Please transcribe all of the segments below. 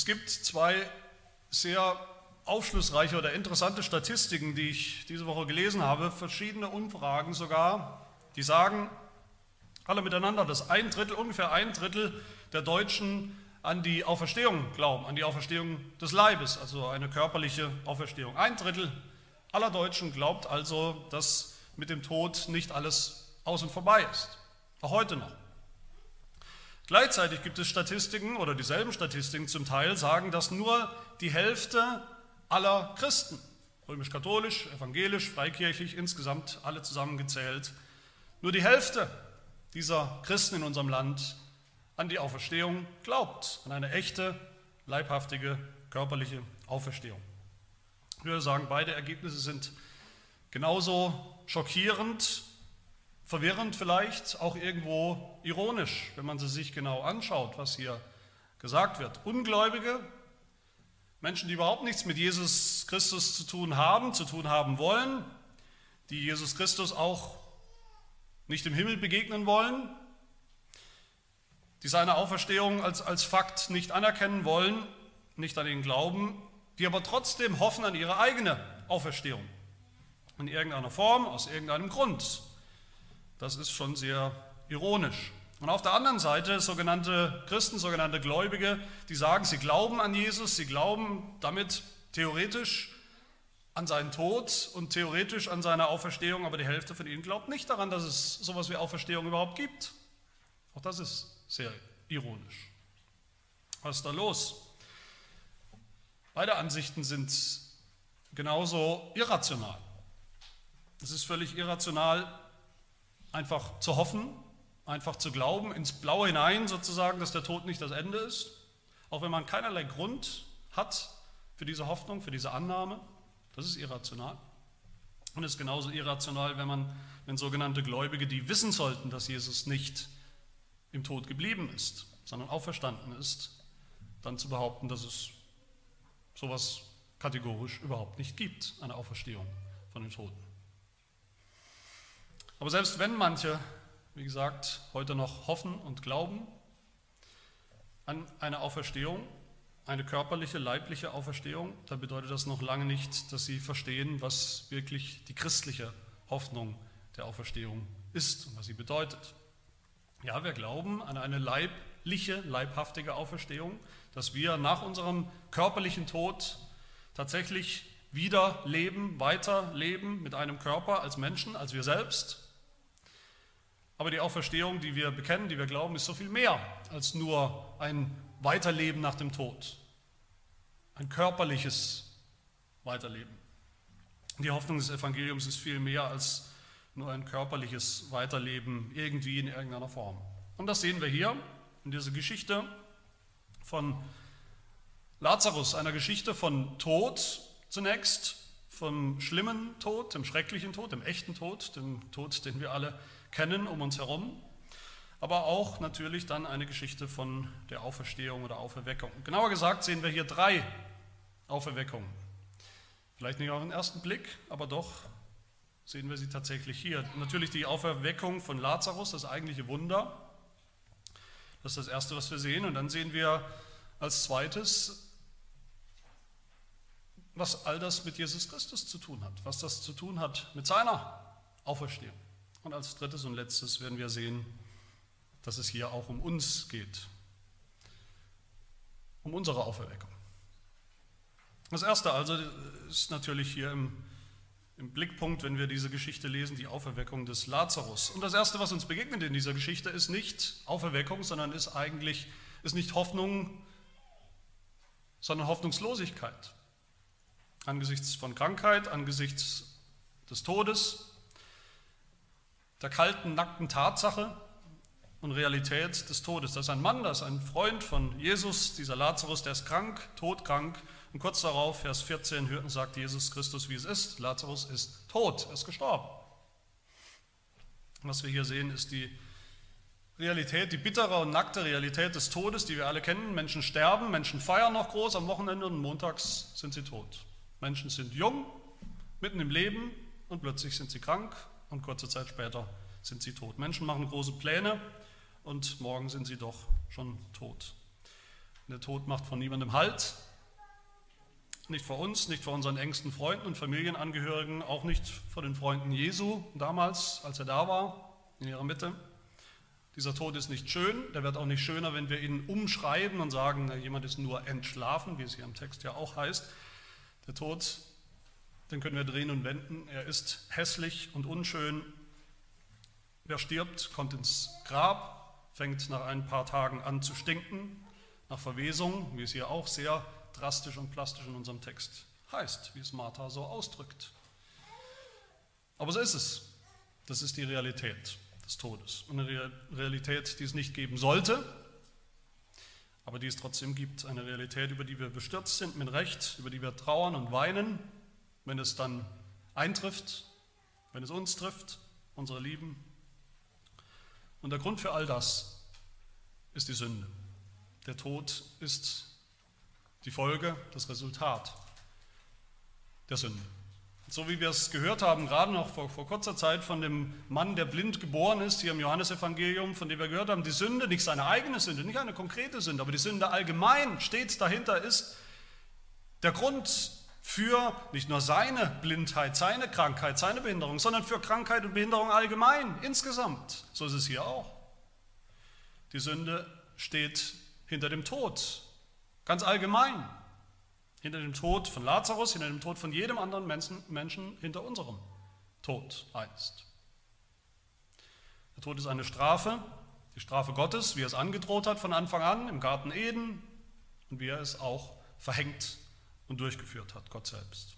Es gibt zwei sehr aufschlussreiche oder interessante Statistiken, die ich diese Woche gelesen habe, verschiedene Umfragen sogar, die sagen alle miteinander, dass ein Drittel, ungefähr ein Drittel der Deutschen an die Auferstehung glauben, an die Auferstehung des Leibes, also eine körperliche Auferstehung. Ein Drittel aller Deutschen glaubt also, dass mit dem Tod nicht alles aus und vorbei ist, auch heute noch. Gleichzeitig gibt es Statistiken oder dieselben Statistiken. Zum Teil sagen, dass nur die Hälfte aller Christen, römisch-katholisch, evangelisch, freikirchlich, insgesamt alle zusammengezählt, nur die Hälfte dieser Christen in unserem Land an die Auferstehung glaubt, an eine echte, leibhaftige, körperliche Auferstehung. Ich würde sagen, beide Ergebnisse sind genauso schockierend, verwirrend vielleicht, auch irgendwo ironisch, wenn man sie sich genau anschaut, was hier gesagt wird. Ungläubige, Menschen, die überhaupt nichts mit Jesus Christus zu tun haben, zu tun haben wollen, die Jesus Christus auch nicht im Himmel begegnen wollen, die seine Auferstehung als, als Fakt nicht anerkennen wollen, nicht an ihn glauben, die aber trotzdem hoffen an ihre eigene Auferstehung. In irgendeiner Form, aus irgendeinem Grund. Das ist schon sehr ironisch. Und auf der anderen Seite sogenannte Christen, sogenannte Gläubige, die sagen, sie glauben an Jesus, sie glauben damit theoretisch an seinen Tod und theoretisch an seine Auferstehung, aber die Hälfte von ihnen glaubt nicht daran, dass es sowas wie Auferstehung überhaupt gibt. Auch das ist sehr ironisch. Was ist da los? Beide Ansichten sind genauso irrational. Es ist völlig irrational, einfach zu hoffen, einfach zu glauben, ins Blaue hinein sozusagen, dass der Tod nicht das Ende ist, auch wenn man keinerlei Grund hat für diese Hoffnung, für diese Annahme. Das ist irrational. Und es ist genauso irrational, wenn man, wenn sogenannte Gläubige, die wissen sollten, dass Jesus nicht im Tod geblieben ist, sondern auferstanden ist, dann zu behaupten, dass es sowas kategorisch überhaupt nicht gibt, eine Auferstehung von den Toten. Aber selbst wenn manche, wie gesagt, heute noch hoffen und glauben an eine Auferstehung, eine körperliche, leibliche Auferstehung, dann bedeutet das noch lange nicht, dass sie verstehen, was wirklich die christliche Hoffnung der Auferstehung ist und was sie bedeutet. Ja, wir glauben an eine leibliche, leibhaftige Auferstehung, dass wir nach unserem körperlichen Tod tatsächlich wieder leben, weiter leben mit einem Körper als Menschen, als wir selbst. Aber die Auferstehung, die wir bekennen, die wir glauben, ist so viel mehr als nur ein Weiterleben nach dem Tod, ein körperliches Weiterleben. Die Hoffnung des Evangeliums ist viel mehr als nur ein körperliches Weiterleben irgendwie in irgendeiner Form. Und das sehen wir hier in dieser Geschichte von Lazarus, einer Geschichte von Tod zunächst, vom schlimmen Tod, dem schrecklichen Tod, dem echten Tod, dem Tod, den wir alle kennen um uns herum, aber auch natürlich dann eine Geschichte von der Auferstehung oder Auferweckung. Genauer gesagt sehen wir hier drei Auferweckungen. Vielleicht nicht auf den ersten Blick, aber doch sehen wir sie tatsächlich hier. Natürlich die Auferweckung von Lazarus, das eigentliche Wunder. Das ist das Erste, was wir sehen. Und dann sehen wir als zweites, was all das mit Jesus Christus zu tun hat, was das zu tun hat mit seiner Auferstehung. Und als drittes und letztes werden wir sehen, dass es hier auch um uns geht, um unsere Auferweckung. Das Erste also ist natürlich hier im im Blickpunkt, wenn wir diese Geschichte lesen, die Auferweckung des Lazarus. Und das Erste, was uns begegnet in dieser Geschichte, ist nicht Auferweckung, sondern ist eigentlich ist nicht Hoffnung, sondern Hoffnungslosigkeit. Angesichts von Krankheit, angesichts des Todes, der kalten, nackten Tatsache und Realität des Todes. Das ist ein Mann, das ist ein Freund von Jesus, dieser Lazarus, der ist krank, todkrank und kurz darauf, Vers 14, hörten, sagt Jesus Christus, wie es ist. Lazarus ist tot, er ist gestorben. Was wir hier sehen, ist die Realität, die bittere und nackte Realität des Todes, die wir alle kennen. Menschen sterben, Menschen feiern noch groß am Wochenende und montags sind sie tot. Menschen sind jung, mitten im Leben und plötzlich sind sie krank und kurze Zeit später sind sie tot. Menschen machen große Pläne und morgen sind sie doch schon tot. Der Tod macht von niemandem Halt. Nicht vor uns, nicht vor unseren engsten Freunden und Familienangehörigen, auch nicht vor den Freunden Jesu damals, als er da war, in ihrer Mitte. Dieser Tod ist nicht schön, der wird auch nicht schöner, wenn wir ihn umschreiben und sagen, na, jemand ist nur entschlafen, wie es hier im Text ja auch heißt. Der Tod, den können wir drehen und wenden, er ist hässlich und unschön. Wer stirbt, kommt ins Grab, fängt nach ein paar Tagen an zu stinken, nach Verwesung, wie es hier auch sehr drastisch und plastisch in unserem Text heißt, wie es Martha so ausdrückt. Aber so ist es. Das ist die Realität des Todes. Eine Realität, die es nicht geben sollte, aber die es trotzdem gibt. Eine Realität, über die wir bestürzt sind mit Recht, über die wir trauern und weinen, wenn es dann eintrifft, wenn es uns trifft, unsere Lieben. Und der Grund für all das ist die Sünde. Der Tod ist die Folge, das Resultat der Sünde. So wie wir es gehört haben, gerade noch vor, vor, kurzer Zeit von dem Mann, der blind geboren ist, hier im Johannesevangelium, von dem wir gehört haben, die Sünde, nicht seine eigene Sünde, nicht eine konkrete Sünde, aber die Sünde allgemein steht dahinter, ist der Grund für nicht nur seine Blindheit, seine Krankheit, seine Behinderung, sondern für Krankheit und Behinderung allgemein, insgesamt. So ist es hier auch. Die Sünde steht hinter dem Tod, ganz allgemein. Hinter dem Tod von Lazarus, hinter dem Tod von jedem anderen Menschen, hinter unserem Tod einst. Der Tod ist eine Strafe, die Strafe Gottes, wie er es angedroht hat von Anfang an im Garten Eden und wie er es auch verhängt und durchgeführt hat, Gott selbst.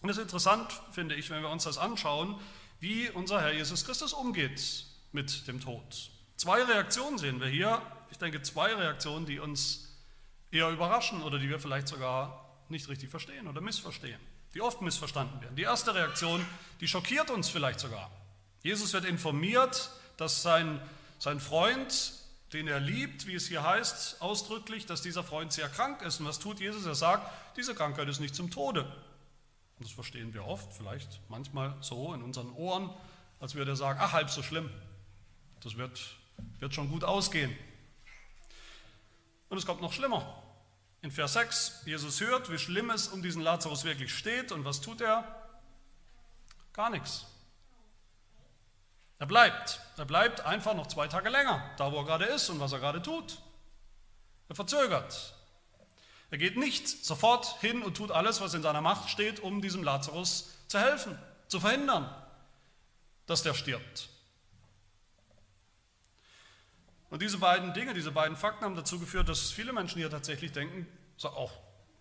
Und es ist interessant, finde ich, wenn wir uns das anschauen, wie unser Herr Jesus Christus umgeht mit dem Tod. Zwei Reaktionen sehen wir hier. Ich denke, zwei Reaktionen, die uns eher überraschen oder die wir vielleicht sogar nicht richtig verstehen oder missverstehen, die oft missverstanden werden. Die erste Reaktion, die schockiert uns vielleicht sogar. Jesus wird informiert, dass sein, sein Freund, den er liebt, wie es hier heißt, ausdrücklich, dass dieser Freund sehr krank ist. Und was tut Jesus? Er sagt, diese Krankheit ist nicht zum Tode. Und das verstehen wir oft, vielleicht manchmal so in unseren Ohren, als würde er sagen, ach, halb so schlimm. Das wird, wird schon gut ausgehen. Und es kommt noch schlimmer. In Vers 6, Jesus hört, wie schlimm es um diesen Lazarus wirklich steht und was tut er? Gar nichts. Er bleibt. Er bleibt einfach noch zwei Tage länger, da wo er gerade ist und was er gerade tut. Er verzögert. Er geht nicht sofort hin und tut alles, was in seiner Macht steht, um diesem Lazarus zu helfen, zu verhindern, dass der stirbt. Und diese beiden Dinge, diese beiden Fakten haben dazu geführt, dass viele Menschen hier tatsächlich denken, so auch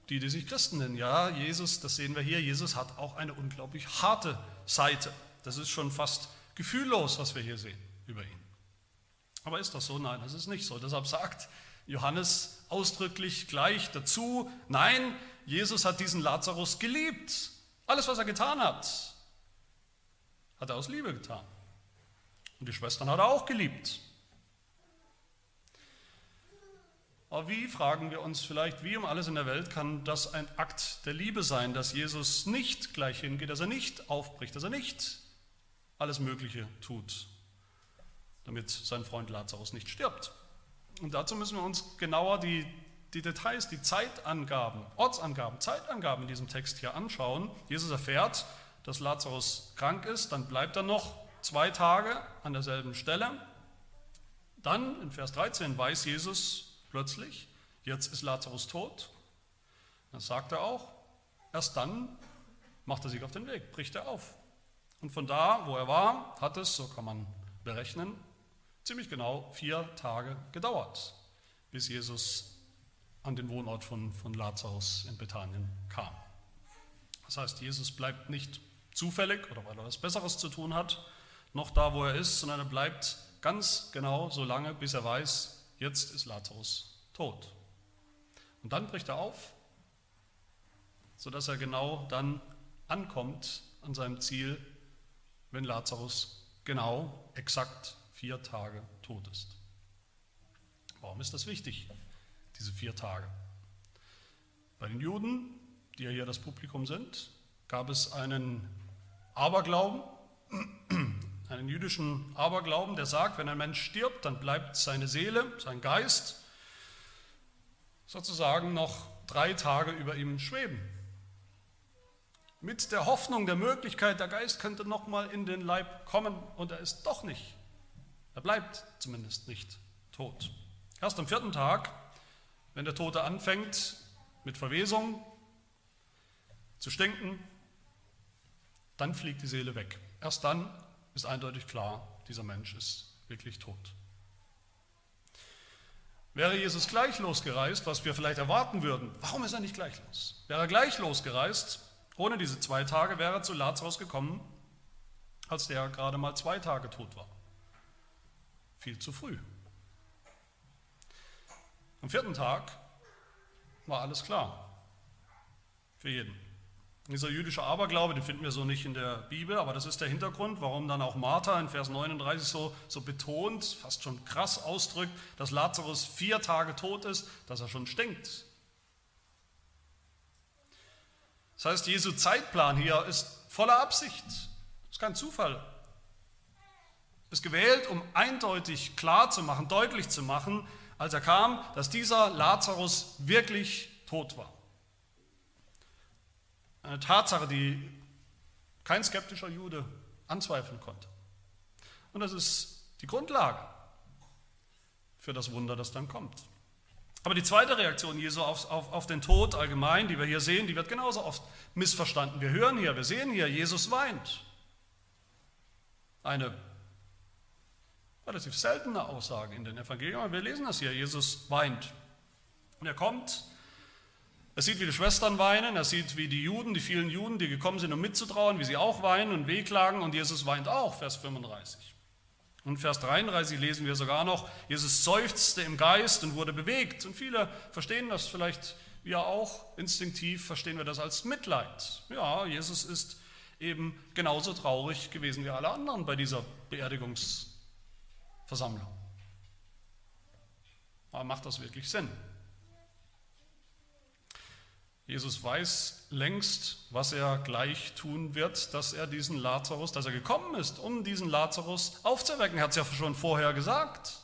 die, die sich Christen nennen, ja, Jesus, das sehen wir hier, Jesus hat auch eine unglaublich harte Seite. Das ist schon fast gefühllos, was wir hier sehen über ihn. Aber ist das so? Nein, das ist nicht so. Deshalb sagt Johannes ausdrücklich gleich dazu, nein, Jesus hat diesen Lazarus geliebt. Alles, was er getan hat, hat er aus Liebe getan. Und die Schwestern hat er auch geliebt. Aber wie, fragen wir uns vielleicht, wie um alles in der Welt kann das ein Akt der Liebe sein, dass Jesus nicht gleich hingeht, dass er nicht aufbricht, dass er nicht alles Mögliche tut, damit sein Freund Lazarus nicht stirbt. Und dazu müssen wir uns genauer die, die Details, die Zeitangaben, Ortsangaben, Zeitangaben in diesem Text hier anschauen. Jesus erfährt, dass Lazarus krank ist, dann bleibt er noch zwei Tage an derselben Stelle. Dann in Vers 13 weiß Jesus, plötzlich, jetzt ist Lazarus tot. Das sagt er auch. Erst dann macht er sich auf den Weg, bricht er auf. Und von da, wo er war, hat es, so kann man berechnen, ziemlich genau vier Tage gedauert, bis Jesus an den Wohnort von, von Lazarus in Bethanien kam. Das heißt, Jesus bleibt nicht zufällig oder weil er was Besseres zu tun hat, noch da, wo er ist, sondern er bleibt ganz genau so lange, bis er weiß, Jetzt ist Lazarus tot. Und dann bricht er auf, sodass er genau dann ankommt an seinem Ziel, wenn Lazarus genau, exakt vier Tage tot ist. Warum ist das wichtig, diese vier Tage? Bei den Juden, die ja hier das Publikum sind, gab es einen Aberglauben, einen jüdischen Aberglauben, der sagt, wenn ein Mensch stirbt, dann bleibt seine Seele, sein Geist sozusagen noch drei Tage über ihm schweben. Mit der Hoffnung, der Möglichkeit, der Geist könnte noch mal in den Leib kommen und er ist doch nicht. Er bleibt zumindest nicht tot. Erst am vierten Tag, wenn der Tote anfängt mit Verwesung zu stinken, dann fliegt die Seele weg. Erst dann ist eindeutig klar, dieser Mensch ist wirklich tot. Wäre Jesus gleich losgereist, was wir vielleicht erwarten würden, warum ist er nicht gleich los? Wäre er gleich losgereist, ohne diese zwei Tage, wäre er zu Lazarus gekommen, als der gerade mal zwei Tage tot war. Viel zu früh. Am vierten Tag war alles klar. Für jeden. Dieser jüdische Aberglaube, den finden wir so nicht in der Bibel, aber das ist der Hintergrund, warum dann auch Martha in Vers 39 so, so betont, fast schon krass ausdrückt, dass Lazarus vier Tage tot ist, dass er schon stinkt. Das heißt, Jesu Zeitplan hier ist voller Absicht. Das ist kein Zufall. Ist gewählt, um eindeutig klar zu machen, deutlich zu machen, als er kam, dass dieser Lazarus wirklich tot war. Eine Tatsache, die kein skeptischer Jude anzweifeln konnte. Und das ist die Grundlage für das Wunder, das dann kommt. Aber die zweite Reaktion Jesu auf, auf, auf den Tod allgemein, die wir hier sehen, die wird genauso oft missverstanden. Wir hören hier, wir sehen hier, Jesus weint. Eine relativ seltene Aussage in den Evangelien, aber wir lesen das hier, Jesus weint. Und er kommt er sieht, wie die Schwestern weinen, er sieht, wie die Juden, die vielen Juden, die gekommen sind, um mitzutrauen, wie sie auch weinen und wehklagen und Jesus weint auch, Vers 35. Und Vers 33 lesen wir sogar noch, Jesus seufzte im Geist und wurde bewegt. Und viele verstehen das vielleicht, wir auch, instinktiv verstehen wir das als Mitleid. Ja, Jesus ist eben genauso traurig gewesen wie alle anderen bei dieser Beerdigungsversammlung. Aber macht das wirklich Sinn? Jesus weiß längst, was er gleich tun wird, dass er diesen Lazarus, dass er gekommen ist, um diesen Lazarus aufzuwecken. Er hat es ja schon vorher gesagt.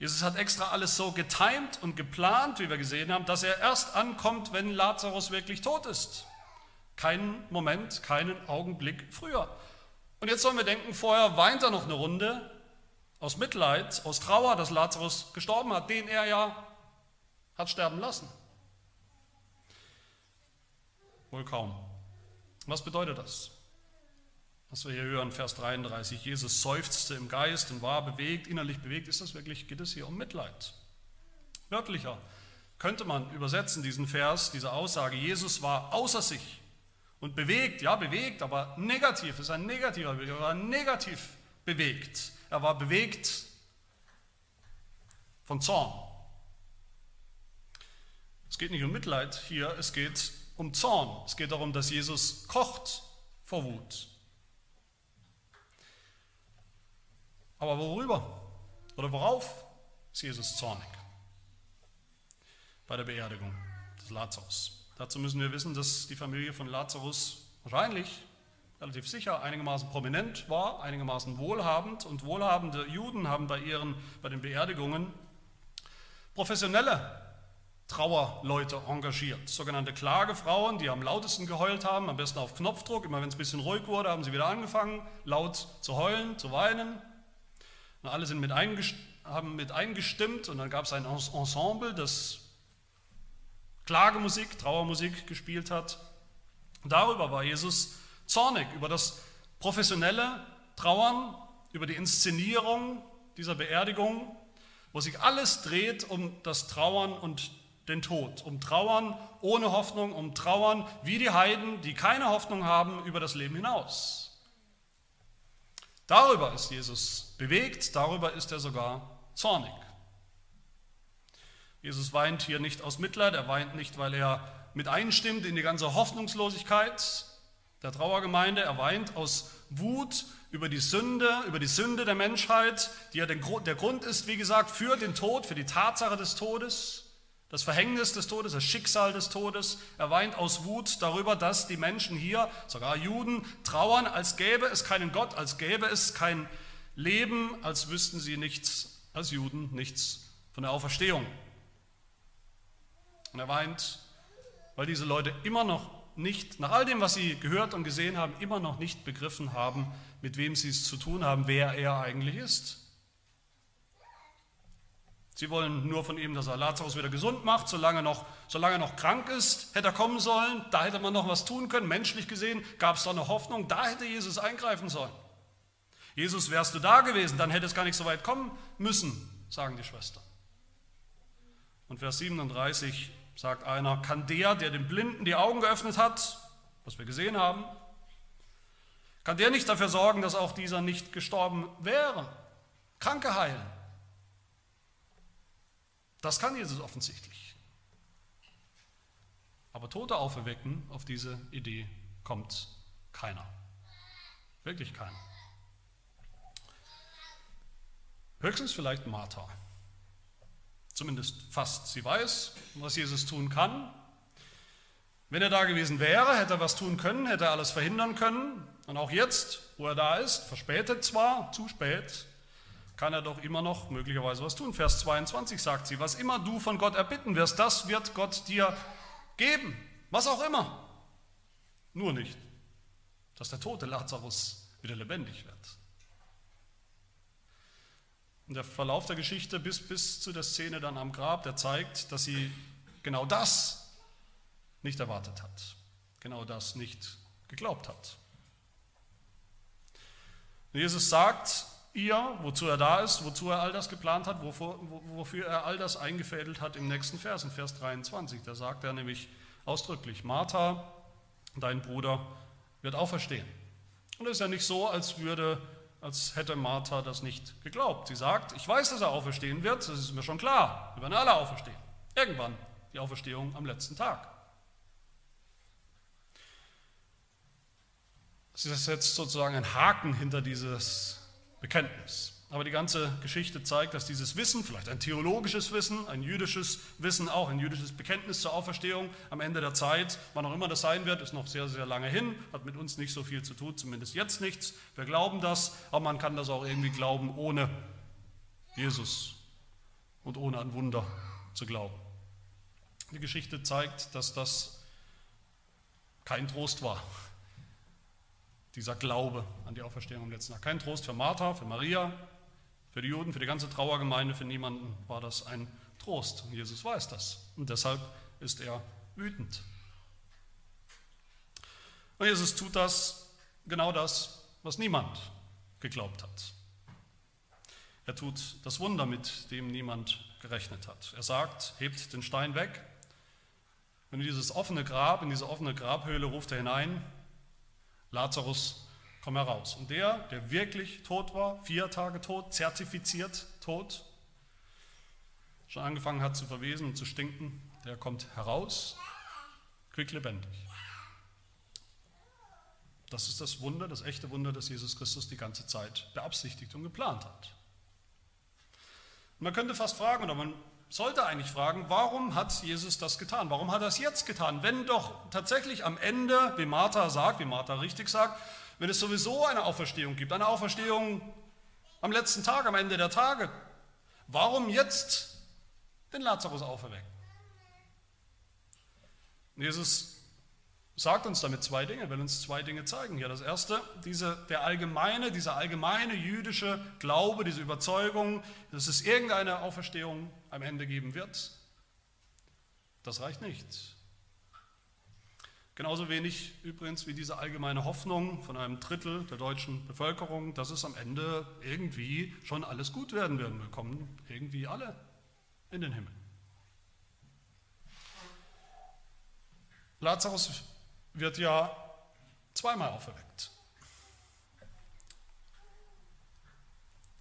Jesus hat extra alles so getimt und geplant, wie wir gesehen haben, dass er erst ankommt, wenn Lazarus wirklich tot ist. Keinen Moment, keinen Augenblick früher. Und jetzt sollen wir denken, vorher weint er noch eine Runde aus Mitleid, aus Trauer, dass Lazarus gestorben hat, den er ja hat sterben lassen. Wohl kaum. Was bedeutet das? Was wir hier hören, Vers 33, Jesus seufzte im Geist und war bewegt, innerlich bewegt, ist das wirklich, geht es hier um Mitleid? Wörtlicher könnte man übersetzen diesen Vers, diese Aussage, Jesus war außer sich und bewegt, ja bewegt, aber negativ, ist ein negativer Bild, er war negativ bewegt. Er war bewegt von Zorn. Es geht nicht um Mitleid hier, es geht um Zorn. Es geht darum, dass Jesus kocht vor Wut. Aber worüber oder worauf ist Jesus zornig? Bei der Beerdigung des Lazarus. Dazu müssen wir wissen, dass die Familie von Lazarus wahrscheinlich relativ sicher einigermaßen prominent war, einigermaßen wohlhabend und wohlhabende Juden haben bei ihren bei den Beerdigungen professionelle Trauerleute engagiert. Sogenannte Klagefrauen, die am lautesten geheult haben, am besten auf Knopfdruck. Immer wenn es ein bisschen ruhig wurde, haben sie wieder angefangen, laut zu heulen, zu weinen. Und alle sind mit haben mit eingestimmt und dann gab es ein Ensemble, das Klagemusik, Trauermusik gespielt hat. Darüber war Jesus zornig, über das professionelle Trauern, über die Inszenierung dieser Beerdigung, wo sich alles dreht um das Trauern und den Tod, um Trauern ohne Hoffnung, um Trauern wie die Heiden, die keine Hoffnung haben über das Leben hinaus. Darüber ist Jesus bewegt, darüber ist er sogar zornig. Jesus weint hier nicht aus Mitleid, er weint nicht, weil er mit einstimmt in die ganze Hoffnungslosigkeit der Trauergemeinde, er weint aus Wut über die Sünde, über die Sünde der Menschheit, die ja der Grund ist, wie gesagt, für den Tod, für die Tatsache des Todes das Verhängnis des Todes, das Schicksal des Todes. Er weint aus Wut darüber, dass die Menschen hier, sogar Juden, trauern, als gäbe es keinen Gott, als gäbe es kein Leben, als wüssten sie nichts, als Juden, nichts von der Auferstehung. Und er weint, weil diese Leute immer noch nicht, nach all dem, was sie gehört und gesehen haben, immer noch nicht begriffen haben, mit wem sie es zu tun haben, wer er eigentlich ist. Sie wollen nur von ihm, dass er Lazarus wieder gesund macht, solange, noch, solange er noch krank ist, hätte er kommen sollen, da hätte man noch was tun können, menschlich gesehen gab es da eine Hoffnung, da hätte Jesus eingreifen sollen. Jesus, wärst du da gewesen, dann hätte es gar nicht so weit kommen müssen, sagen die Schwestern. Und Vers 37 sagt einer, kann der, der dem Blinden die Augen geöffnet hat, was wir gesehen haben, kann der nicht dafür sorgen, dass auch dieser nicht gestorben wäre? Kranke heilen. Das kann Jesus offensichtlich. Aber Tote auferwecken, auf diese Idee kommt keiner. Wirklich keiner. Höchstens vielleicht Martha. Zumindest fast. Sie weiß, was Jesus tun kann. Wenn er da gewesen wäre, hätte er was tun können, hätte er alles verhindern können. Und auch jetzt, wo er da ist, verspätet zwar, zu spät, kann er doch immer noch möglicherweise was tun. Vers 22 sagt sie, was immer du von Gott erbitten wirst, das wird Gott dir geben. Was auch immer. Nur nicht, dass der tote Lazarus wieder lebendig wird. Und der Verlauf der Geschichte bis, bis zu der Szene dann am Grab, der zeigt, dass sie genau das nicht erwartet hat, genau das nicht geglaubt hat. Jesus sagt ihr, wozu er da ist, wozu er all das geplant hat, wofür, wofür er all das eingefädelt hat im nächsten Vers, in Vers 23. Da sagt er nämlich ausdrücklich, Martha, dein Bruder, wird auferstehen. Und es ist ja nicht so, als würde als hätte Martha das nicht geglaubt. Sie sagt, ich weiß, dass er auferstehen wird, das ist mir schon klar. Wir werden alle auferstehen. Irgendwann die Auferstehung am letzten Tag. Sie setzt sozusagen einen Haken hinter dieses Bekenntnis. Aber die ganze Geschichte zeigt, dass dieses Wissen, vielleicht ein theologisches Wissen, ein jüdisches Wissen, auch ein jüdisches Bekenntnis zur Auferstehung am Ende der Zeit, wann auch immer das sein wird, ist noch sehr, sehr lange hin, hat mit uns nicht so viel zu tun, zumindest jetzt nichts. Wir glauben das, aber man kann das auch irgendwie glauben, ohne Jesus und ohne an Wunder zu glauben. Die Geschichte zeigt, dass das kein Trost war, dieser Glaube an die Auferstehung am letzten Tag. Kein Trost für Martha, für Maria, für die Juden, für die ganze Trauergemeinde, für niemanden war das ein Trost. Und Jesus weiß das. Und deshalb ist er wütend. Und Jesus tut das, genau das, was niemand geglaubt hat. Er tut das Wunder, mit dem niemand gerechnet hat. Er sagt, hebt den Stein weg. Und in dieses offene Grab, in diese offene Grabhöhle ruft er hinein, Lazarus, komm heraus. Und der, der wirklich tot war, vier Tage tot, zertifiziert tot, schon angefangen hat zu verwesen und zu stinken, der kommt heraus, quicklebendig. Das ist das Wunder, das echte Wunder, das Jesus Christus die ganze Zeit beabsichtigt und geplant hat. Man könnte fast fragen, oder man sollte eigentlich fragen, warum hat Jesus das getan? Warum hat er es jetzt getan? Wenn doch tatsächlich am Ende, wie Martha sagt, wie Martha richtig sagt, wenn es sowieso eine Auferstehung gibt, eine Auferstehung am letzten Tag, am Ende der Tage, warum jetzt den Lazarus auferwecken? Jesus sagt uns damit zwei Dinge, will uns zwei Dinge zeigen. Ja, das erste, diese, der allgemeine, dieser allgemeine jüdische Glaube, diese Überzeugung, dass es irgendeine Auferstehung am Ende geben wird, das reicht nicht. Genauso wenig übrigens wie diese allgemeine Hoffnung von einem Drittel der deutschen Bevölkerung, dass es am Ende irgendwie schon alles gut werden wird. Wir kommen irgendwie alle in den Himmel. Lazarus wird ja zweimal auferweckt.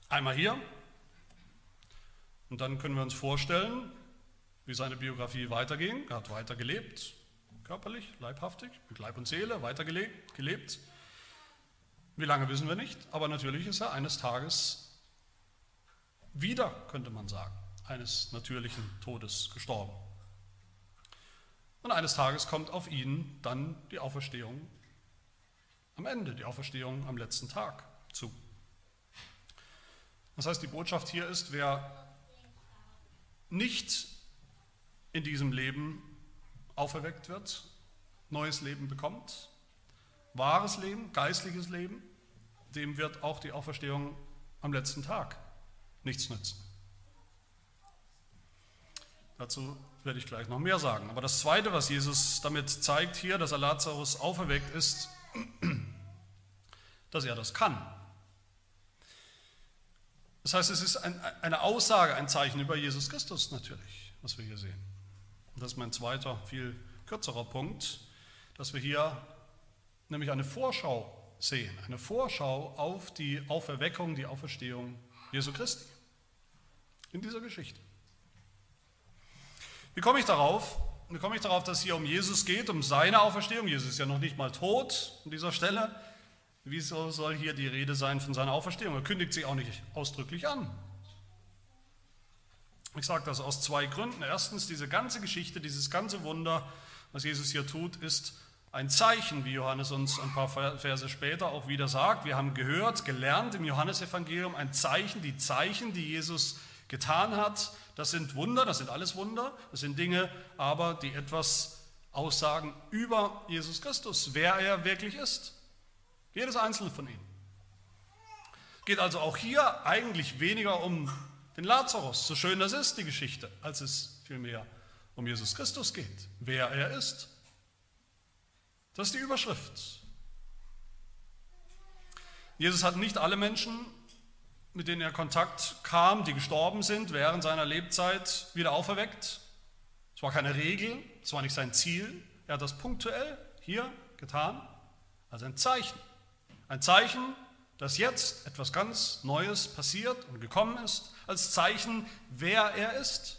Einmal hier und dann können wir uns vorstellen, wie seine Biografie weiterging. Er hat weiter gelebt, körperlich, leibhaftig, mit Leib und Seele weitergelebt. Gelebt. Wie lange wissen wir nicht, aber natürlich ist er eines Tages wieder, könnte man sagen, eines natürlichen Todes gestorben. Und eines Tages kommt auf ihn dann die Auferstehung am Ende, die Auferstehung am letzten Tag zu. Das heißt, die Botschaft hier ist, wer nicht in diesem Leben auferweckt wird, neues Leben bekommt, wahres Leben, geistliches Leben, dem wird auch die Auferstehung am letzten Tag nichts nützen. Dazu werde ich gleich noch mehr sagen. Aber das Zweite, was Jesus damit zeigt hier, dass er Lazarus auferweckt, ist, dass er das kann. Das heißt, es ist ein, eine Aussage, ein Zeichen über Jesus Christus natürlich, was wir hier sehen. Und das ist mein zweiter, viel kürzerer Punkt, dass wir hier nämlich eine Vorschau sehen, eine Vorschau auf die Auferweckung, die Auferstehung Jesu Christi in dieser Geschichte. Wie komme ich darauf? Wie komme ich darauf, dass es hier um Jesus geht, um seine Auferstehung? Jesus ist ja noch nicht mal tot an dieser Stelle. Wieso soll hier die Rede sein von seiner Auferstehung? Er kündigt sie auch nicht ausdrücklich an. Ich sage das aus zwei Gründen. Erstens, diese ganze Geschichte, dieses ganze Wunder, was Jesus hier tut, ist ein Zeichen, wie Johannes uns ein paar Verse später auch wieder sagt. Wir haben gehört, gelernt im Johannesevangelium ein Zeichen, die Zeichen, die Jesus getan hat. Das sind Wunder, das sind alles Wunder, das sind Dinge, aber die etwas aussagen über Jesus Christus, wer er wirklich ist. Jedes einzelne von ihnen. Es geht also auch hier eigentlich weniger um den Lazarus, so schön das ist, die Geschichte, als es vielmehr um Jesus Christus geht, wer er ist. Das ist die Überschrift. Jesus hat nicht alle Menschen, mit denen er Kontakt kam, die gestorben sind, während seiner Lebzeit wieder auferweckt. Es war keine Regel, es war nicht sein Ziel. Er hat das punktuell hier getan, als ein Zeichen. Ein Zeichen, dass jetzt etwas ganz Neues passiert und gekommen ist, als Zeichen, wer er ist.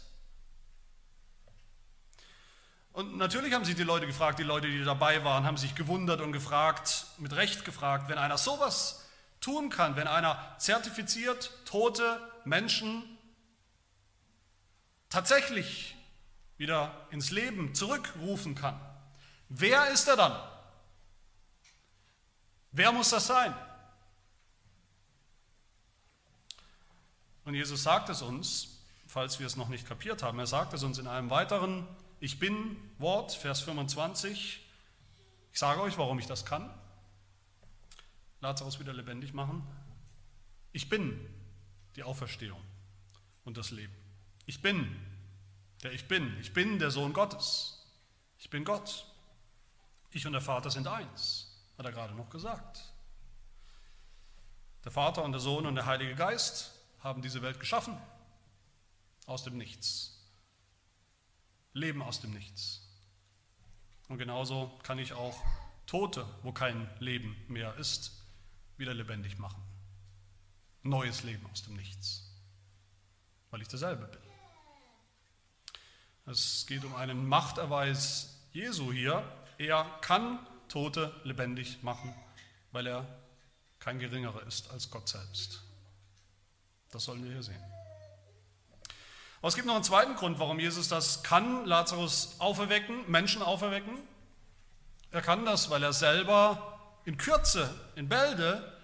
Und natürlich haben sich die Leute gefragt, die Leute, die dabei waren, haben sich gewundert und gefragt, mit Recht gefragt, wenn einer sowas tun kann, wenn einer zertifiziert tote Menschen tatsächlich wieder ins Leben zurückrufen kann, wer ist er dann? Wer muss das sein? Und Jesus sagt es uns, falls wir es noch nicht kapiert haben, er sagt es uns in einem weiteren Ich bin Wort, Vers 25. Ich sage euch, warum ich das kann. Lazarus wieder lebendig machen. Ich bin die Auferstehung und das Leben. Ich bin der ich bin. Ich bin der Sohn Gottes. Ich bin Gott. Ich und der Vater sind eins hat er gerade noch gesagt. Der Vater und der Sohn und der Heilige Geist haben diese Welt geschaffen. Aus dem Nichts. Leben aus dem Nichts. Und genauso kann ich auch Tote, wo kein Leben mehr ist, wieder lebendig machen. Neues Leben aus dem Nichts. Weil ich derselbe bin. Es geht um einen Machterweis Jesu hier. Er kann Tote lebendig machen, weil er kein geringerer ist als Gott selbst. Das sollen wir hier sehen. Aber es gibt noch einen zweiten Grund, warum Jesus das kann, Lazarus auferwecken, Menschen auferwecken. Er kann das, weil er selber in Kürze, in Bälde,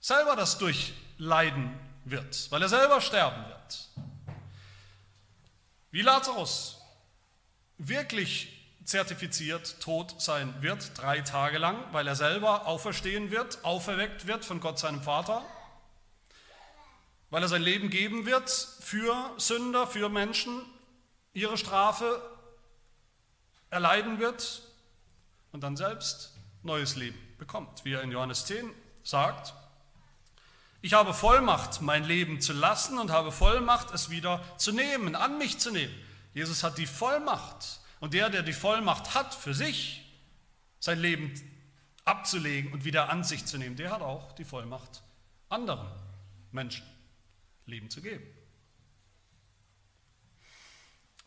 selber das durchleiden wird, weil er selber sterben wird. Wie Lazarus wirklich zertifiziert tot sein wird, drei Tage lang, weil er selber auferstehen wird, auferweckt wird von Gott seinem Vater, weil er sein Leben geben wird für Sünder, für Menschen, ihre Strafe erleiden wird und dann selbst neues Leben bekommt, wie er in Johannes 10 sagt. Ich habe Vollmacht, mein Leben zu lassen und habe Vollmacht, es wieder zu nehmen, an mich zu nehmen. Jesus hat die Vollmacht, und der, der die Vollmacht hat, für sich sein Leben abzulegen und wieder an sich zu nehmen, der hat auch die Vollmacht, anderen Menschen Leben zu geben.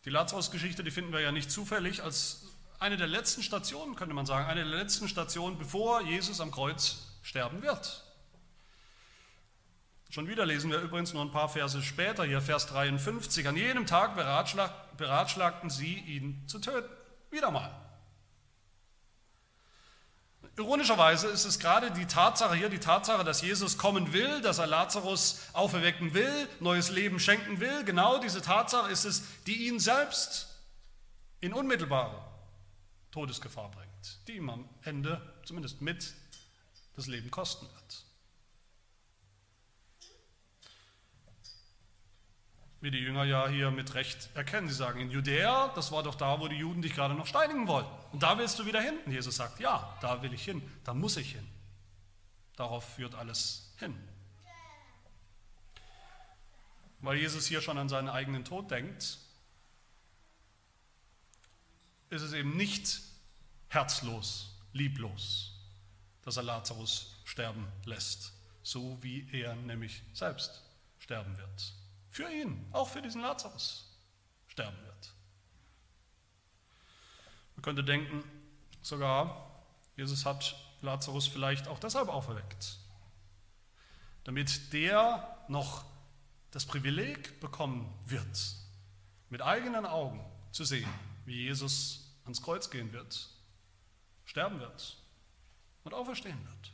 Die Lazarus-Geschichte, die finden wir ja nicht zufällig als eine der letzten Stationen, könnte man sagen, eine der letzten Stationen, bevor Jesus am Kreuz sterben wird. Schon wieder lesen wir übrigens nur ein paar Verse später, hier Vers 53. An jedem Tag beratschlag, beratschlagten sie, ihn zu töten. Wieder mal. Ironischerweise ist es gerade die Tatsache hier, die Tatsache, dass Jesus kommen will, dass er Lazarus auferwecken will, neues Leben schenken will, genau diese Tatsache ist es, die ihn selbst in unmittelbare Todesgefahr bringt, die ihm am Ende zumindest mit das Leben kosten wird. Wie die Jünger ja hier mit Recht erkennen. Sie sagen, in Judäa, das war doch da, wo die Juden dich gerade noch steinigen wollten. Und da willst du wieder hin. Und Jesus sagt, ja, da will ich hin, da muss ich hin. Darauf führt alles hin. Weil Jesus hier schon an seinen eigenen Tod denkt, ist es eben nicht herzlos, lieblos, dass er Lazarus sterben lässt, so wie er nämlich selbst sterben wird. Für ihn, auch für diesen Lazarus sterben wird. Man könnte denken, sogar Jesus hat Lazarus vielleicht auch deshalb auferweckt, damit der noch das Privileg bekommen wird, mit eigenen Augen zu sehen, wie Jesus ans Kreuz gehen wird, sterben wird und auferstehen wird.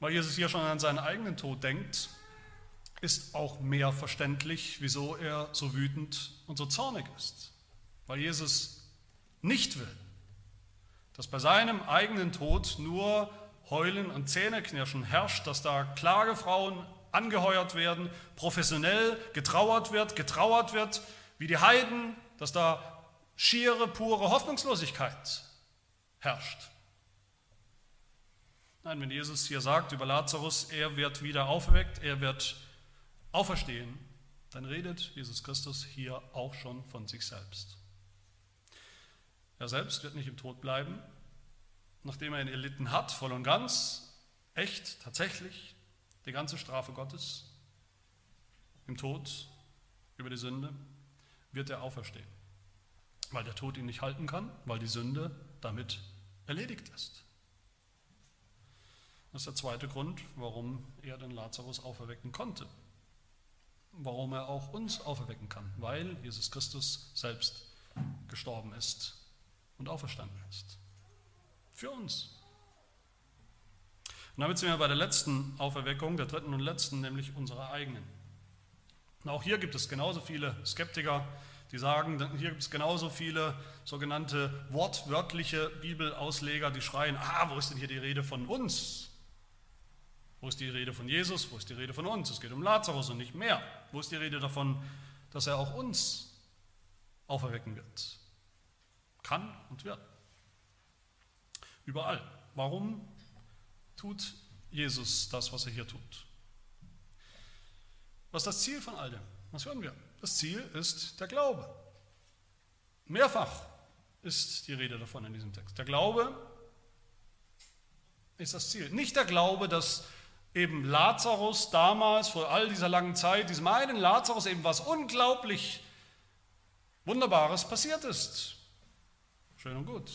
Weil Jesus hier schon an seinen eigenen Tod denkt, ist auch mehr verständlich, wieso er so wütend und so zornig ist. Weil Jesus nicht will, dass bei seinem eigenen Tod nur Heulen und Zähneknirschen herrscht, dass da Klagefrauen angeheuert werden, professionell getrauert wird, getrauert wird, wie die Heiden, dass da schiere, pure Hoffnungslosigkeit herrscht. Nein, wenn Jesus hier sagt über Lazarus, er wird wieder aufgeweckt, er wird auferstehen, dann redet Jesus Christus hier auch schon von sich selbst. Er selbst wird nicht im Tod bleiben, nachdem er ihn erlitten hat, voll und ganz, echt, tatsächlich, die ganze Strafe Gottes im Tod über die Sünde, wird er auferstehen, weil der Tod ihn nicht halten kann, weil die Sünde damit erledigt ist. Das ist der zweite Grund, warum er den Lazarus auferwecken konnte. Warum er auch uns auferwecken kann, weil Jesus Christus selbst gestorben ist und auferstanden ist. Für uns. Und damit sind wir bei der letzten Auferweckung, der dritten und letzten, nämlich unserer eigenen. Und auch hier gibt es genauso viele Skeptiker, die sagen, hier gibt es genauso viele sogenannte wortwörtliche Bibelausleger, die schreien, ah, wo ist denn hier die Rede von uns? Wo ist die Rede von Jesus? Wo ist die Rede von uns? Es geht um Lazarus und nicht mehr. Wo ist die Rede davon, dass er auch uns auferwecken wird? Kann und wird. Überall. Warum tut Jesus das, was er hier tut? Was ist das Ziel von all dem? Was hören wir? Das Ziel ist der Glaube. Mehrfach ist die Rede davon in diesem Text. Der Glaube ist das Ziel. Nicht der Glaube, dass eben Lazarus damals, vor all dieser langen Zeit, diesem einen Lazarus eben was unglaublich Wunderbares passiert ist. Schön und gut.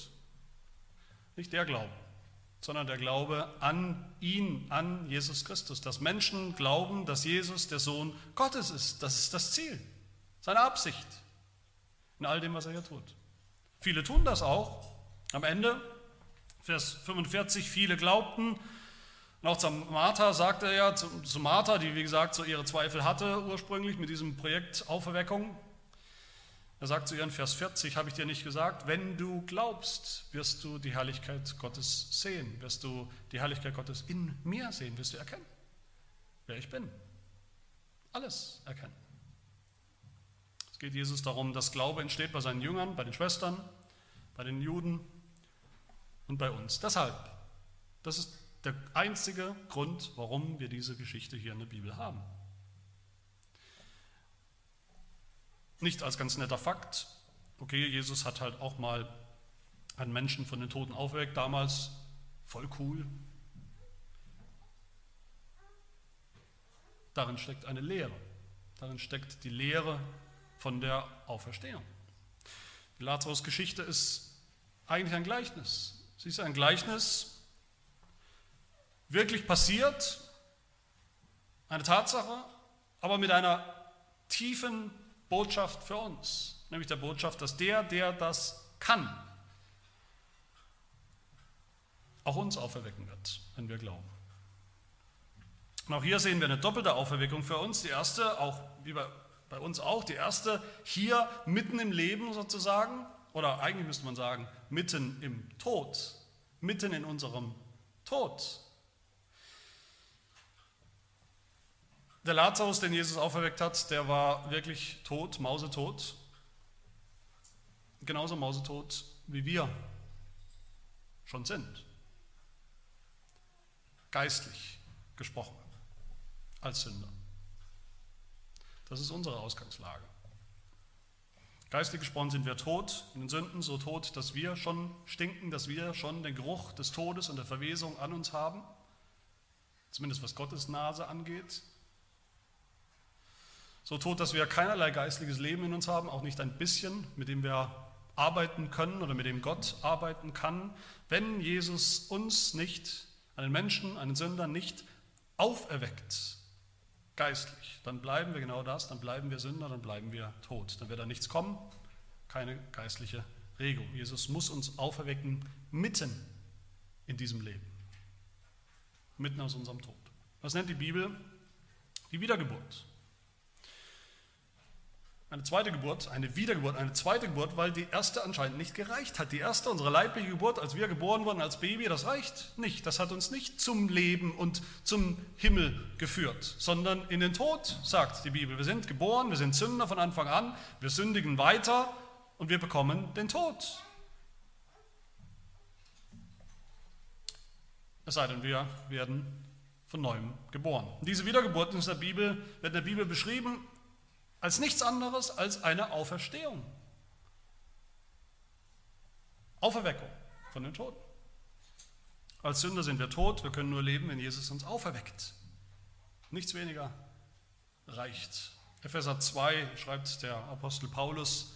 Nicht der Glaube sondern der Glaube an ihn, an Jesus Christus. Dass Menschen glauben, dass Jesus der Sohn Gottes ist. Das ist das Ziel, seine Absicht in all dem, was er hier tut. Viele tun das auch. Am Ende, Vers 45, viele glaubten. Und auch zu Martha sagte er ja, zu Martha, die wie gesagt so ihre Zweifel hatte ursprünglich mit diesem Projekt Auferweckung, er sagt zu ihr in Vers 40, habe ich dir nicht gesagt, wenn du glaubst, wirst du die Herrlichkeit Gottes sehen, wirst du die Herrlichkeit Gottes in mir sehen, wirst du erkennen, wer ich bin. Alles erkennen. Es geht Jesus darum, dass Glaube entsteht bei seinen Jüngern, bei den Schwestern, bei den Juden und bei uns. Deshalb, das ist der einzige Grund, warum wir diese Geschichte hier in der Bibel haben. Nicht als ganz netter Fakt. Okay, Jesus hat halt auch mal einen Menschen von den Toten aufweckt, damals voll cool. Darin steckt eine Lehre. Darin steckt die Lehre von der Auferstehung. Die Lazarus-Geschichte ist eigentlich ein Gleichnis. Sie ist ein Gleichnis, wirklich passiert, eine Tatsache, aber mit einer tiefen Botschaft für uns, nämlich der Botschaft, dass der, der das kann, auch uns auferwecken wird, wenn wir glauben. Und auch hier sehen wir eine doppelte Auferweckung für uns. Die erste, auch wie bei, bei uns auch, die erste hier mitten im Leben sozusagen, oder eigentlich müsste man sagen, mitten im Tod, mitten in unserem Tod Der Lazarus, den Jesus auferweckt hat, der war wirklich tot, mausetot. Genauso mausetot wie wir schon sind. Geistlich gesprochen als Sünder. Das ist unsere Ausgangslage. Geistlich gesprochen sind wir tot in den Sünden, so tot, dass wir schon stinken, dass wir schon den Geruch des Todes und der Verwesung an uns haben, zumindest was Gottes Nase angeht. So tot, dass wir keinerlei geistliches Leben in uns haben, auch nicht ein bisschen, mit dem wir arbeiten können oder mit dem Gott arbeiten kann, wenn Jesus uns nicht, einen Menschen, einen Sünder nicht auferweckt, geistlich, dann bleiben wir genau das, dann bleiben wir Sünder, dann bleiben wir tot. Dann wird da nichts kommen, keine geistliche Regung. Jesus muss uns auferwecken mitten in diesem Leben, mitten aus unserem Tod. Was nennt die Bibel? Die Wiedergeburt. Eine zweite Geburt, eine Wiedergeburt, eine zweite Geburt, weil die erste anscheinend nicht gereicht hat. Die erste, unsere leibliche Geburt, als wir geboren wurden als Baby, das reicht nicht. Das hat uns nicht zum Leben und zum Himmel geführt, sondern in den Tod, sagt die Bibel. Wir sind geboren, wir sind Sünder von Anfang an, wir sündigen weiter und wir bekommen den Tod. Es sei denn, wir werden von neuem geboren. Diese Wiedergeburt in der Bibel, wird in der Bibel beschrieben als nichts anderes als eine Auferstehung. Auferweckung von den Toten. Als Sünder sind wir tot, wir können nur leben, wenn Jesus uns auferweckt. Nichts weniger reicht. Epheser 2 schreibt der Apostel Paulus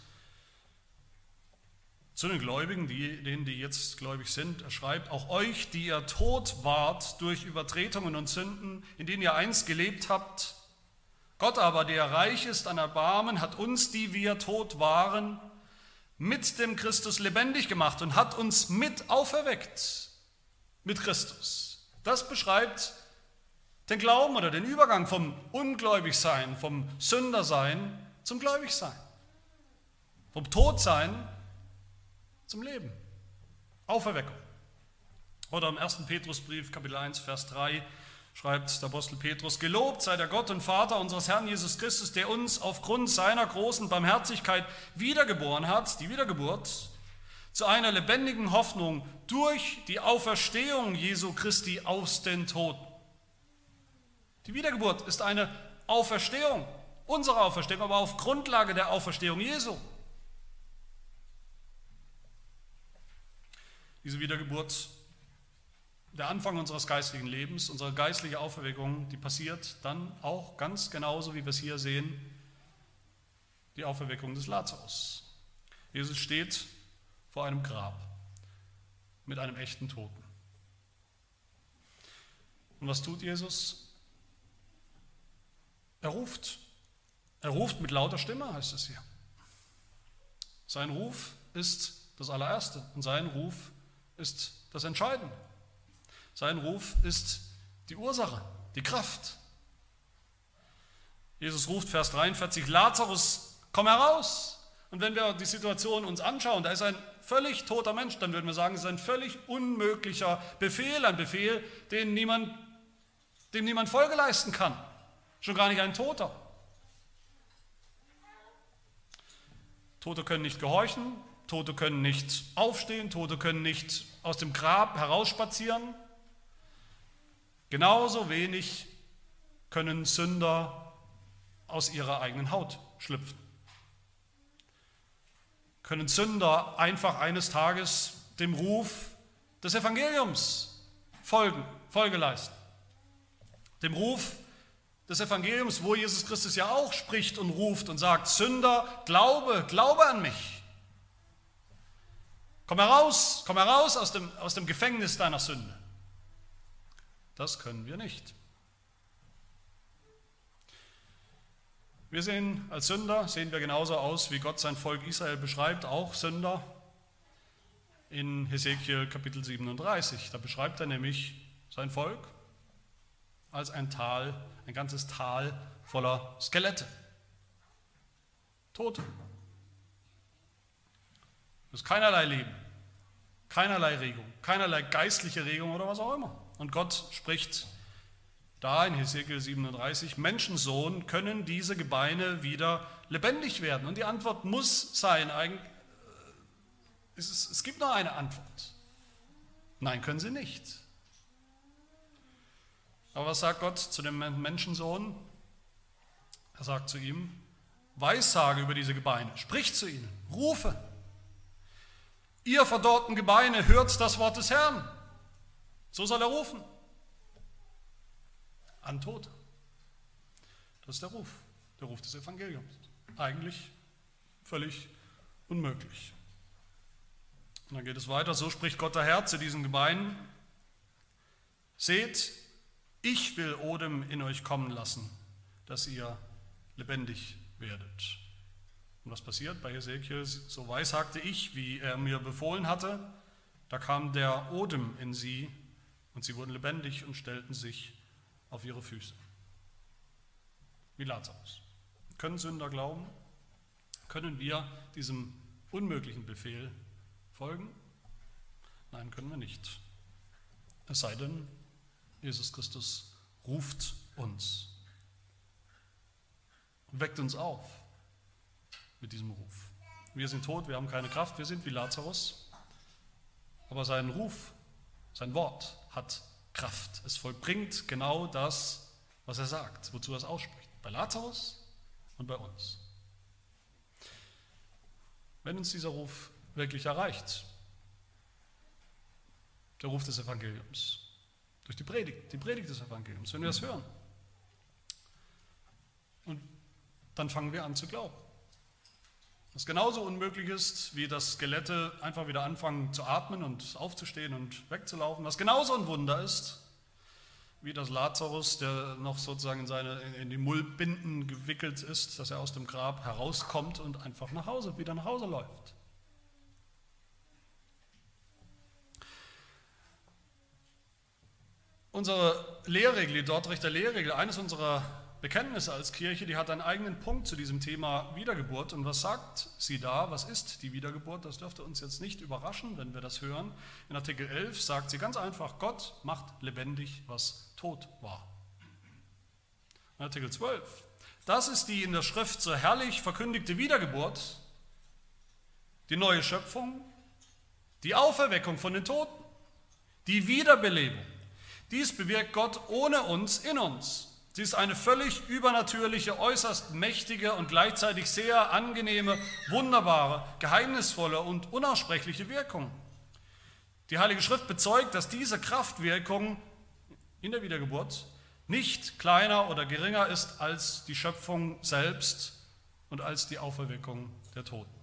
zu den Gläubigen, die, denen, die jetzt gläubig sind, er schreibt, auch euch, die ihr tot wart durch Übertretungen und Sünden, in denen ihr einst gelebt habt, Gott aber, der reich ist an Erbarmen, hat uns, die wir tot waren, mit dem Christus lebendig gemacht und hat uns mit auferweckt mit Christus. Das beschreibt den Glauben oder den Übergang vom Ungläubigsein, vom Sündersein zum Gläubigsein, vom Todsein zum Leben. Auferweckung. Oder im 1. Petrusbrief, Kapitel 1, Vers 3, schreibt der Apostel Petrus, gelobt sei der Gott und Vater unseres Herrn Jesus Christus, der uns aufgrund seiner großen Barmherzigkeit wiedergeboren hat, die Wiedergeburt, zu einer lebendigen Hoffnung durch die Auferstehung Jesu Christi aus den Toten. Die Wiedergeburt ist eine Auferstehung, unsere Auferstehung, aber auf Grundlage der Auferstehung Jesu. Diese Wiedergeburt der Anfang unseres geistlichen Lebens, unsere geistliche Auferweckung, die passiert dann auch ganz genauso, wie wir es hier sehen, die Auferweckung des Lazarus. Jesus steht vor einem Grab mit einem echten Toten. Und was tut Jesus? Er ruft. Er ruft mit lauter Stimme, heißt es hier. Sein Ruf ist das allererste und sein Ruf ist das Entscheidende. Sein Ruf ist die Ursache, die Kraft. Jesus ruft Vers 43, Lazarus, komm heraus. Und wenn wir die Situation uns anschauen, da ist ein völlig toter Mensch, dann würden wir sagen, es ist ein völlig unmöglicher Befehl, ein Befehl, den niemand, dem niemand Folge leisten kann. Schon gar nicht ein Toter. Tote können nicht gehorchen, Tote können nicht aufstehen, Tote können nicht aus dem Grab herausspazieren. Genauso wenig können Sünder aus ihrer eigenen Haut schlüpfen. Können Sünder einfach eines Tages dem Ruf des Evangeliums folgen, Folge leisten. Dem Ruf des Evangeliums, wo Jesus Christus ja auch spricht und ruft und sagt, Sünder, glaube, glaube an mich. Komm heraus, komm heraus aus dem, aus dem Gefängnis deiner Sünde. Das können wir nicht. Wir sehen als Sünder, sehen wir genauso aus, wie Gott sein Volk Israel beschreibt, auch Sünder. in Hesekiel Kapitel 37. Da beschreibt er nämlich sein Volk als ein Tal, ein ganzes Tal voller Skelette. Tote. Es ist keinerlei Leben, keinerlei Regung, keinerlei geistliche Regung oder was auch immer. Und Gott spricht da in Hesekiel 37, Menschensohn, können diese Gebeine wieder lebendig werden? Und die Antwort muss sein, äh, es, gibt nur eine Antwort. Nein, können sie nicht. Aber was sagt Gott zu dem Menschensohn? Er sagt zu ihm, Weissage über diese Gebeine, sprich zu ihnen, rufe. Ihr verdorrten Gebeine, hört das Wort des Herrn. So soll er rufen. An Tod. Das ist der Ruf, der Ruf des Evangeliums. Eigentlich völlig unmöglich. Und dann geht es weiter, so spricht Gott der Herr zu diesen Gebeinen. Seht, ich will Odem in euch kommen lassen, dass ihr lebendig werdet. Und was passiert bei Ezekiel? So weissagte ich, wie er mir befohlen hatte. Da kam der Odem in sie und sie wurden lebendig und stellten sich auf ihre Füße. Wie Lazarus. Können Sünder glauben? Können wir diesem unmöglichen Befehl folgen? Nein, können wir nicht. Es sei denn, Jesus Christus ruft uns und weckt uns auf mit diesem Ruf. Wir sind tot, wir haben keine Kraft, wir sind wie Lazarus, aber sein Ruf, sein Wort hat Kraft. Es vollbringt genau das, was er sagt, wozu er es ausspricht. Bei Lazarus und bei uns. Wenn uns dieser Ruf wirklich erreicht, der Ruf des Evangeliums, durch die Predigt, die Predigt des Evangeliums, wenn wir das hören, und dann fangen wir an zu glauben. Was genauso unmöglich ist, wie dass Skelette einfach wieder anfangen zu atmen und aufzustehen und wegzulaufen. Was genauso ein Wunder ist, wie das Lazarus, der noch sozusagen in, seine, in die Mullbinden gewickelt ist, dass er aus dem Grab herauskommt und einfach nach Hause, wieder nach Hause läuft. Unsere Lehrregel, die Dortrichter Lehrregel, eines unserer Bekenntnisse als Kirche, die hat einen eigenen Punkt zu diesem Thema Wiedergeburt. Und was sagt sie da? Was ist die Wiedergeburt? Das dürfte uns jetzt nicht überraschen, wenn wir das hören. In Artikel 11 sagt sie ganz einfach, Gott macht lebendig, was tot war. In Artikel 12, das ist die in der Schrift so herrlich verkündigte Wiedergeburt, die neue Schöpfung, die Auferweckung von den Toten, die Wiederbelebung. Dies bewirkt Gott ohne uns in uns. Sie ist eine völlig übernatürliche, äußerst mächtige und gleichzeitig sehr angenehme, wunderbare, geheimnisvolle und unaussprechliche Wirkung. Die Heilige Schrift bezeugt, dass diese Kraftwirkung in der Wiedergeburt nicht kleiner oder geringer ist als die Schöpfung selbst und als die Auferweckung der Toten.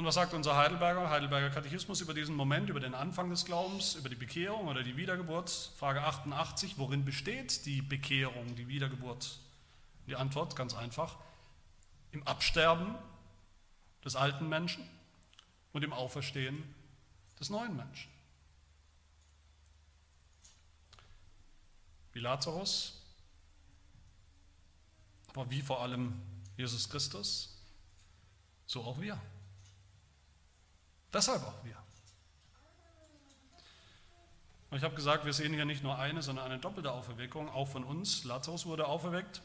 Und was sagt unser Heidelberger, Heidelberger Katechismus über diesen Moment, über den Anfang des Glaubens, über die Bekehrung oder die Wiedergeburt? Frage 88, worin besteht die Bekehrung, die Wiedergeburt? Die Antwort ganz einfach, im Absterben des alten Menschen und im Auferstehen des neuen Menschen. Wie Lazarus, aber wie vor allem Jesus Christus, so auch wir. Deshalb auch wir. Und ich habe gesagt, wir sehen hier nicht nur eine, sondern eine doppelte Auferweckung, auch von uns. Lazarus wurde auferweckt,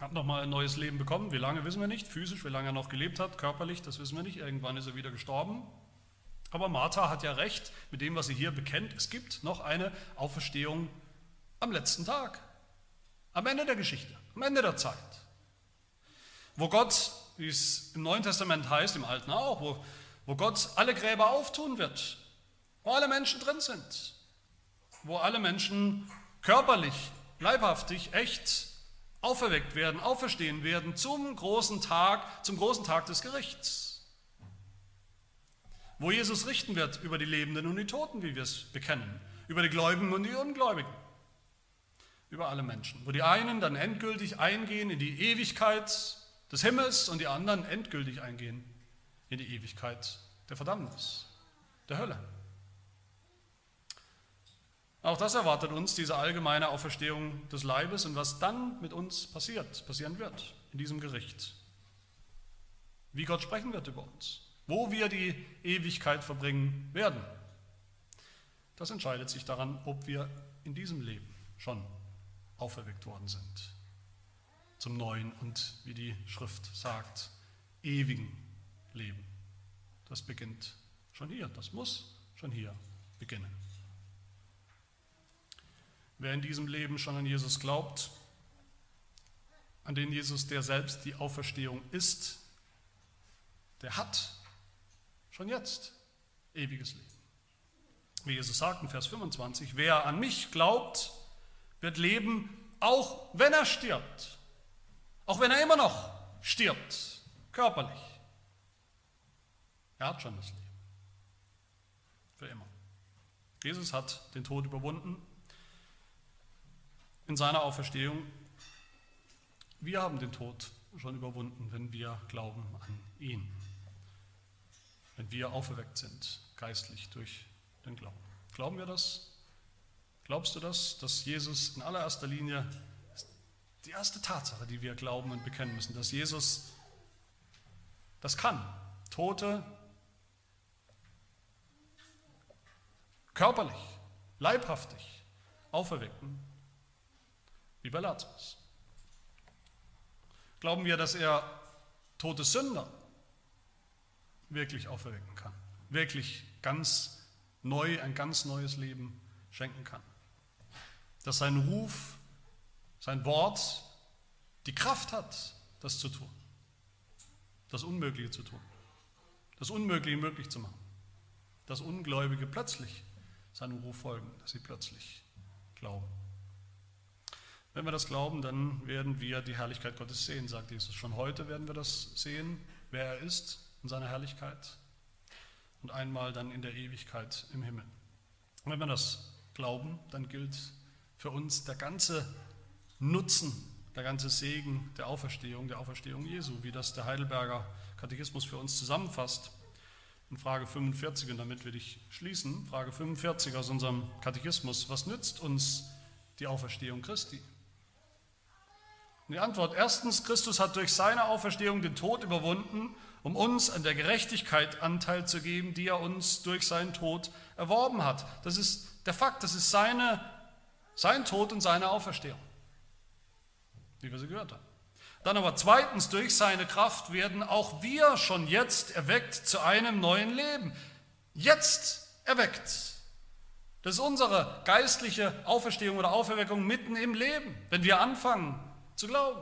hat nochmal ein neues Leben bekommen. Wie lange wissen wir nicht, physisch, wie lange er noch gelebt hat, körperlich, das wissen wir nicht. Irgendwann ist er wieder gestorben. Aber Martha hat ja recht mit dem, was sie hier bekennt. Es gibt noch eine Auferstehung am letzten Tag, am Ende der Geschichte, am Ende der Zeit. Wo Gott, wie es im Neuen Testament heißt, im Alten auch, wo wo Gott alle Gräber auftun wird, wo alle Menschen drin sind, wo alle Menschen körperlich, leibhaftig, echt auferweckt werden, auferstehen werden zum großen Tag, zum großen Tag des Gerichts. Wo Jesus richten wird über die Lebenden und die Toten, wie wir es bekennen, über die Gläubigen und die Ungläubigen, über alle Menschen. Wo die einen dann endgültig eingehen in die Ewigkeit des Himmels und die anderen endgültig eingehen in die Ewigkeit der Verdammnis, der Hölle. Auch das erwartet uns, diese allgemeine Auferstehung des Leibes und was dann mit uns passiert, passieren wird in diesem Gericht. Wie Gott sprechen wird über uns, wo wir die Ewigkeit verbringen werden. Das entscheidet sich daran, ob wir in diesem Leben schon auferweckt worden sind. Zum neuen und, wie die Schrift sagt, ewigen Leben. Das beginnt schon hier, das muss schon hier beginnen. Wer in diesem Leben schon an Jesus glaubt, an den Jesus, der selbst die Auferstehung ist, der hat schon jetzt ewiges Leben. Wie Jesus sagt in Vers 25, wer an mich glaubt, wird leben, auch wenn er stirbt. Auch wenn er immer noch stirbt, körperlich. Er hat schon das Leben. Für immer. Jesus hat den Tod überwunden in seiner Auferstehung. Wir haben den Tod schon überwunden, wenn wir glauben an ihn. Wenn wir auferweckt sind, geistlich durch den Glauben. Glauben wir das? Glaubst du das, dass Jesus in allererster Linie die erste Tatsache, die wir glauben und bekennen müssen, dass Jesus das kann, Tote körperlich, leibhaftig auferwecken, wie bei Lazarus. Glauben wir, dass er tote Sünder wirklich auferwecken kann, wirklich ganz neu, ein ganz neues Leben schenken kann dass sein Ruf, sein Wort die Kraft hat, das zu tun, das Unmögliche zu tun, das Unmögliche möglich zu machen, dass Ungläubige plötzlich seinem Ruf folgen, dass sie plötzlich glauben. Wenn wir das glauben, dann werden wir die Herrlichkeit Gottes sehen, sagt Jesus. Schon heute werden wir das sehen, wer er ist in seiner Herrlichkeit und einmal dann in der Ewigkeit im Himmel. Und wenn wir das glauben, dann gilt für uns der ganze Nutzen, der ganze Segen der Auferstehung, der Auferstehung Jesu, wie das der Heidelberger Katechismus für uns zusammenfasst. In Frage 45, und damit will ich schließen, Frage 45 aus unserem Katechismus, was nützt uns die Auferstehung Christi? Und die Antwort, erstens, Christus hat durch seine Auferstehung den Tod überwunden, um uns an der Gerechtigkeit Anteil zu geben, die er uns durch seinen Tod erworben hat. Das ist der Fakt, das ist seine sein Tod und seine Auferstehung, wie wir sie gehört haben. Dann aber zweitens, durch seine Kraft werden auch wir schon jetzt erweckt zu einem neuen Leben. Jetzt erweckt. Das ist unsere geistliche Auferstehung oder Auferweckung mitten im Leben, wenn wir anfangen zu glauben.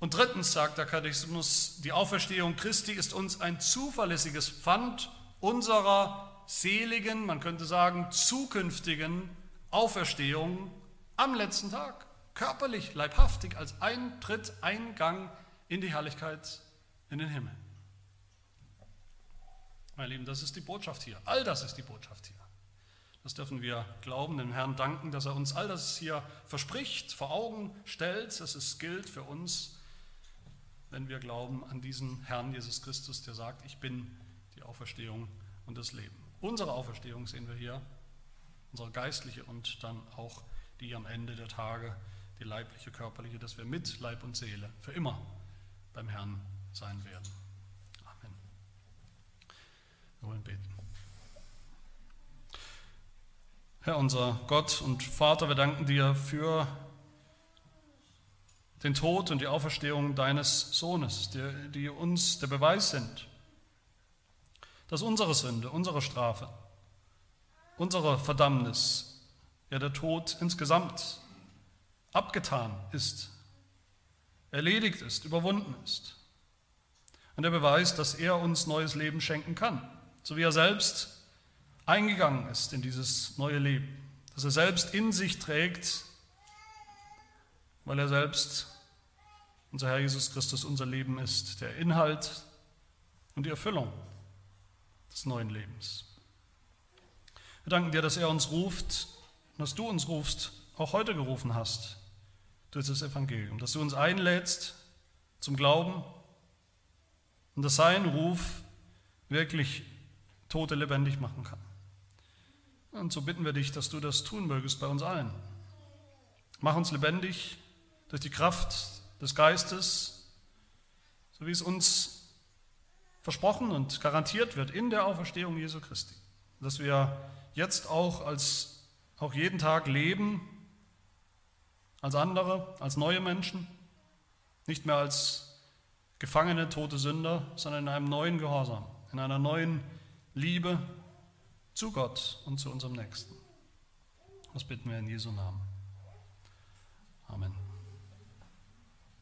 Und drittens sagt der Katechismus, die Auferstehung Christi ist uns ein zuverlässiges Pfand unserer seligen, man könnte sagen zukünftigen Auferstehung am letzten Tag, körperlich, leibhaftig, als Eintritt, Eingang in die Herrlichkeit, in den Himmel. Meine Lieben, das ist die Botschaft hier. All das ist die Botschaft hier. Das dürfen wir glauben, dem Herrn danken, dass er uns all das hier verspricht, vor Augen stellt, dass es gilt für uns, wenn wir glauben an diesen Herrn Jesus Christus, der sagt, ich bin die Auferstehung und das Leben. Unsere Auferstehung sehen wir hier, unsere geistliche und dann auch die am Ende der Tage, die leibliche, körperliche, dass wir mit Leib und Seele für immer beim Herrn sein werden. Amen. Wir wollen beten. Herr unser Gott und Vater, wir danken dir für den Tod und die Auferstehung deines Sohnes, die, die uns der Beweis sind dass unsere Sünde, unsere Strafe, unsere Verdammnis, ja der Tod insgesamt abgetan ist, erledigt ist, überwunden ist. Und der Beweis, dass er uns neues Leben schenken kann, so wie er selbst eingegangen ist in dieses neue Leben, dass er selbst in sich trägt, weil er selbst, unser Herr Jesus Christus, unser Leben ist, der Inhalt und die Erfüllung des neuen Lebens. Wir danken dir, dass er uns ruft, dass du uns rufst, auch heute gerufen hast durch das Evangelium, dass du uns einlädst zum Glauben und dass sein Ruf wirklich Tote lebendig machen kann. Und so bitten wir dich, dass du das tun mögest bei uns allen. Mach uns lebendig durch die Kraft des Geistes, so wie es uns versprochen und garantiert wird in der Auferstehung Jesu Christi. Dass wir jetzt auch als auch jeden Tag leben als andere, als neue Menschen, nicht mehr als gefangene, tote Sünder, sondern in einem neuen Gehorsam, in einer neuen Liebe zu Gott und zu unserem Nächsten. Das bitten wir in Jesu Namen. Amen.